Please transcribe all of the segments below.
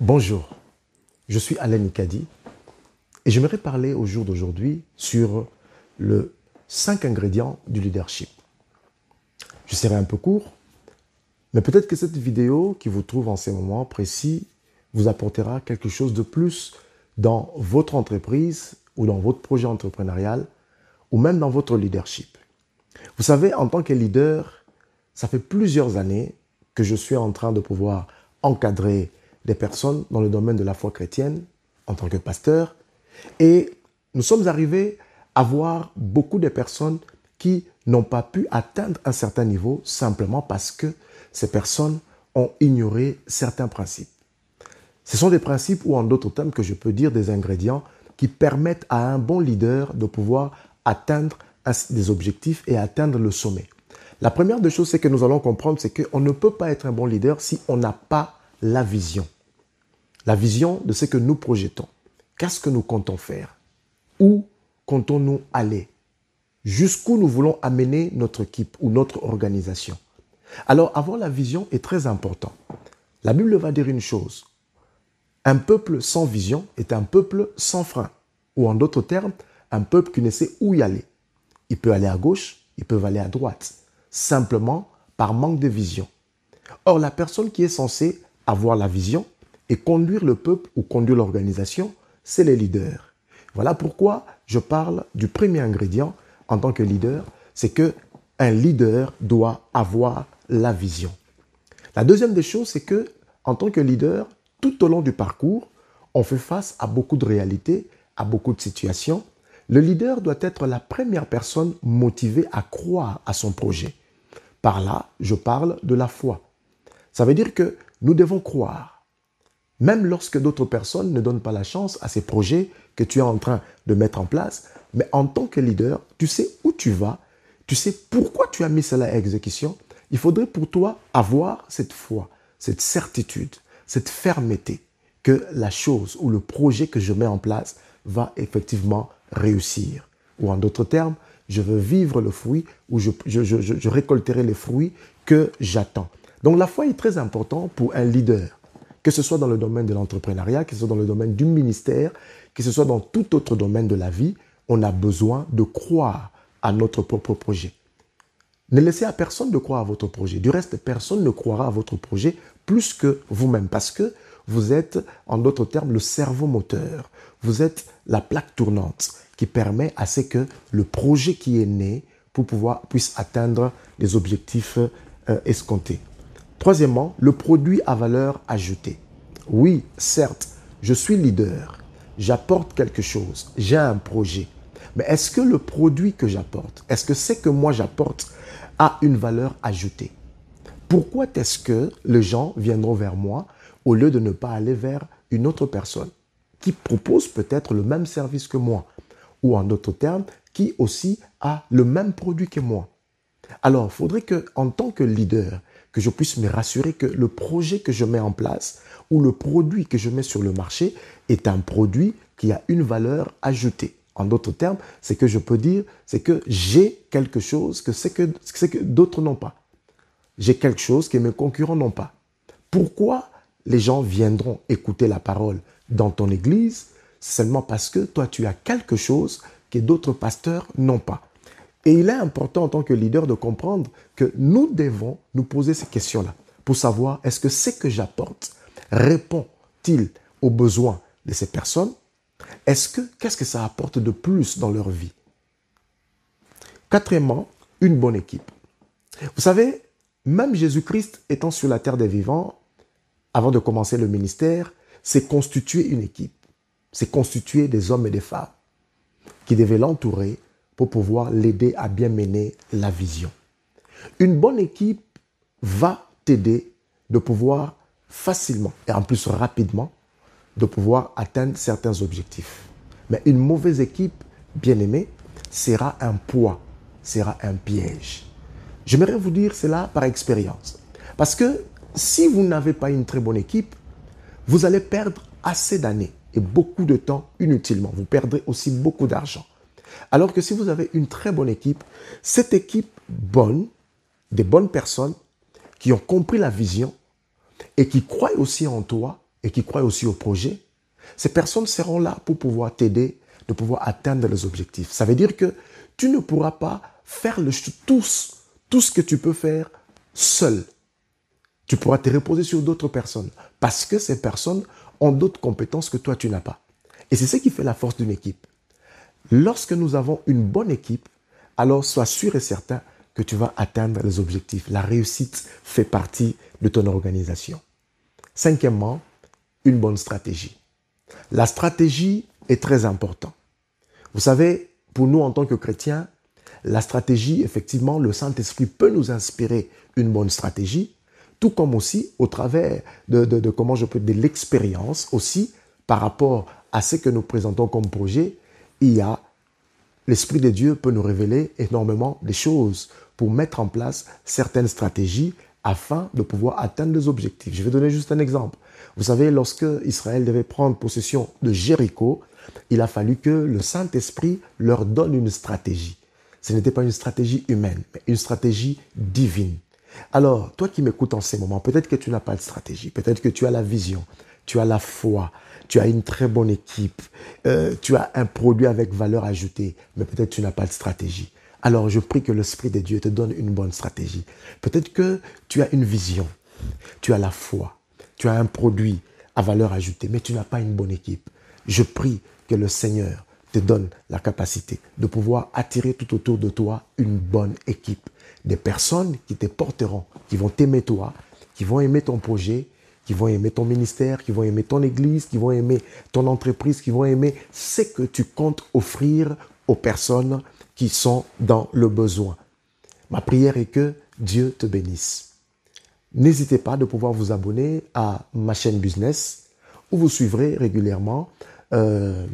Bonjour, je suis Alain Nikadi et j'aimerais parler au jour d'aujourd'hui sur le 5 ingrédients du leadership. Je serai un peu court, mais peut-être que cette vidéo qui vous trouve en ces moments précis vous apportera quelque chose de plus dans votre entreprise ou dans votre projet entrepreneurial ou même dans votre leadership. Vous savez, en tant que leader, ça fait plusieurs années que je suis en train de pouvoir encadrer des personnes dans le domaine de la foi chrétienne en tant que pasteur. Et nous sommes arrivés à voir beaucoup de personnes qui n'ont pas pu atteindre un certain niveau simplement parce que ces personnes ont ignoré certains principes. Ce sont des principes ou en d'autres termes que je peux dire des ingrédients qui permettent à un bon leader de pouvoir atteindre des objectifs et atteindre le sommet. La première des choses, c'est que nous allons comprendre, c'est qu'on ne peut pas être un bon leader si on n'a pas la vision la vision de ce que nous projetons. Qu'est-ce que nous comptons faire? Où comptons-nous aller? Jusqu'où nous voulons amener notre équipe ou notre organisation? Alors, avoir la vision est très important. La Bible va dire une chose. Un peuple sans vision est un peuple sans frein. Ou en d'autres termes, un peuple qui ne sait où y aller. Il peut aller à gauche, il peut aller à droite, simplement par manque de vision. Or, la personne qui est censée avoir la vision, et conduire le peuple ou conduire l'organisation, c'est les leaders. Voilà pourquoi je parle du premier ingrédient en tant que leader, c'est que un leader doit avoir la vision. La deuxième des choses, c'est que en tant que leader, tout au long du parcours, on fait face à beaucoup de réalités, à beaucoup de situations. Le leader doit être la première personne motivée à croire à son projet. Par là, je parle de la foi. Ça veut dire que nous devons croire même lorsque d'autres personnes ne donnent pas la chance à ces projets que tu es en train de mettre en place, mais en tant que leader, tu sais où tu vas, tu sais pourquoi tu as mis cela à exécution. Il faudrait pour toi avoir cette foi, cette certitude, cette fermeté que la chose ou le projet que je mets en place va effectivement réussir. Ou en d'autres termes, je veux vivre le fruit ou je, récolterai les fruits que j'attends. Donc la foi est très importante pour un leader que ce soit dans le domaine de l'entrepreneuriat, que ce soit dans le domaine du ministère, que ce soit dans tout autre domaine de la vie, on a besoin de croire à notre propre projet. Ne laissez à personne de croire à votre projet. Du reste, personne ne croira à votre projet plus que vous-même parce que vous êtes, en d'autres termes, le cerveau moteur. Vous êtes la plaque tournante qui permet à ce que le projet qui est né puisse atteindre les objectifs euh, escomptés. Troisièmement, le produit à valeur ajoutée. Oui, certes, je suis leader, j'apporte quelque chose, j'ai un projet. Mais est-ce que le produit que j'apporte, est-ce que c'est que moi j'apporte a une valeur ajoutée? Pourquoi est-ce que les gens viendront vers moi au lieu de ne pas aller vers une autre personne qui propose peut-être le même service que moi? Ou en d'autres termes, qui aussi a le même produit que moi? Alors, il faudrait que en tant que leader, que je puisse me rassurer que le projet que je mets en place ou le produit que je mets sur le marché est un produit qui a une valeur ajoutée. En d'autres termes, c'est que je peux dire, c'est que j'ai quelque chose que, que d'autres n'ont pas. J'ai quelque chose que mes concurrents n'ont pas. Pourquoi les gens viendront écouter la parole dans ton église? Seulement parce que toi, tu as quelque chose que d'autres pasteurs n'ont pas. Et il est important en tant que leader de comprendre que nous devons nous poser ces questions-là pour savoir est-ce que ce que j'apporte répond-il aux besoins de ces personnes? Est-ce que qu'est-ce que ça apporte de plus dans leur vie? Quatrièmement, une bonne équipe. Vous savez, même Jésus-Christ étant sur la terre des vivants, avant de commencer le ministère, s'est constitué une équipe. C'est constitué des hommes et des femmes qui devaient l'entourer pour pouvoir l'aider à bien mener la vision. Une bonne équipe va t'aider de pouvoir facilement et en plus rapidement de pouvoir atteindre certains objectifs. Mais une mauvaise équipe, bien aimée, sera un poids, sera un piège. J'aimerais vous dire cela par expérience. Parce que si vous n'avez pas une très bonne équipe, vous allez perdre assez d'années et beaucoup de temps inutilement. Vous perdrez aussi beaucoup d'argent. Alors que si vous avez une très bonne équipe, cette équipe bonne, des bonnes personnes qui ont compris la vision et qui croient aussi en toi, et qui croient aussi au projet, ces personnes seront là pour pouvoir t'aider de pouvoir atteindre les objectifs. Ça veut dire que tu ne pourras pas faire tout ce que tu peux faire seul. Tu pourras te reposer sur d'autres personnes parce que ces personnes ont d'autres compétences que toi, tu n'as pas. Et c'est ce qui fait la force d'une équipe. Lorsque nous avons une bonne équipe, alors sois sûr et certain que tu vas atteindre les objectifs. La réussite fait partie de ton organisation. Cinquièmement, une bonne stratégie. La stratégie est très importante. Vous savez, pour nous en tant que chrétiens, la stratégie, effectivement, le Saint-Esprit peut nous inspirer une bonne stratégie, tout comme aussi au travers de, comment je peux de l'expérience aussi par rapport à ce que nous présentons comme projet, il y a l'Esprit de Dieu peut nous révéler énormément de choses pour mettre en place certaines stratégies afin de pouvoir atteindre les objectifs. Je vais donner juste un exemple. Vous savez, lorsque Israël devait prendre possession de Jéricho, il a fallu que le Saint-Esprit leur donne une stratégie. Ce n'était pas une stratégie humaine, mais une stratégie divine. Alors, toi qui m'écoutes en ces moments, peut-être que tu n'as pas de stratégie, peut-être que tu as la vision, tu as la foi, tu as une très bonne équipe, euh, tu as un produit avec valeur ajoutée, mais peut-être tu n'as pas de stratégie. Alors, je prie que l'Esprit de Dieu te donne une bonne stratégie. Peut-être que tu as une vision, tu as la foi, tu as un produit à valeur ajoutée, mais tu n'as pas une bonne équipe. Je prie que le Seigneur te donne la capacité de pouvoir attirer tout autour de toi une bonne équipe. Des personnes qui te porteront, qui vont t'aimer toi, qui vont aimer ton projet, qui vont aimer ton ministère, qui vont aimer ton église, qui vont aimer ton entreprise, qui vont aimer ce que tu comptes offrir aux personnes qui sont dans le besoin. Ma prière est que Dieu te bénisse. N'hésitez pas de pouvoir vous abonner à ma chaîne business où vous suivrez régulièrement euh,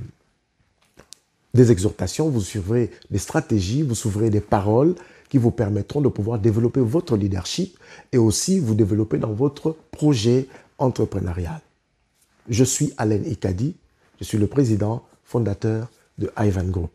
des exhortations, vous suivrez des stratégies, vous suivrez des paroles qui vous permettront de pouvoir développer votre leadership et aussi vous développer dans votre projet entrepreneurial. Je suis Alain Ikadi, je suis le président fondateur de Ivan Group.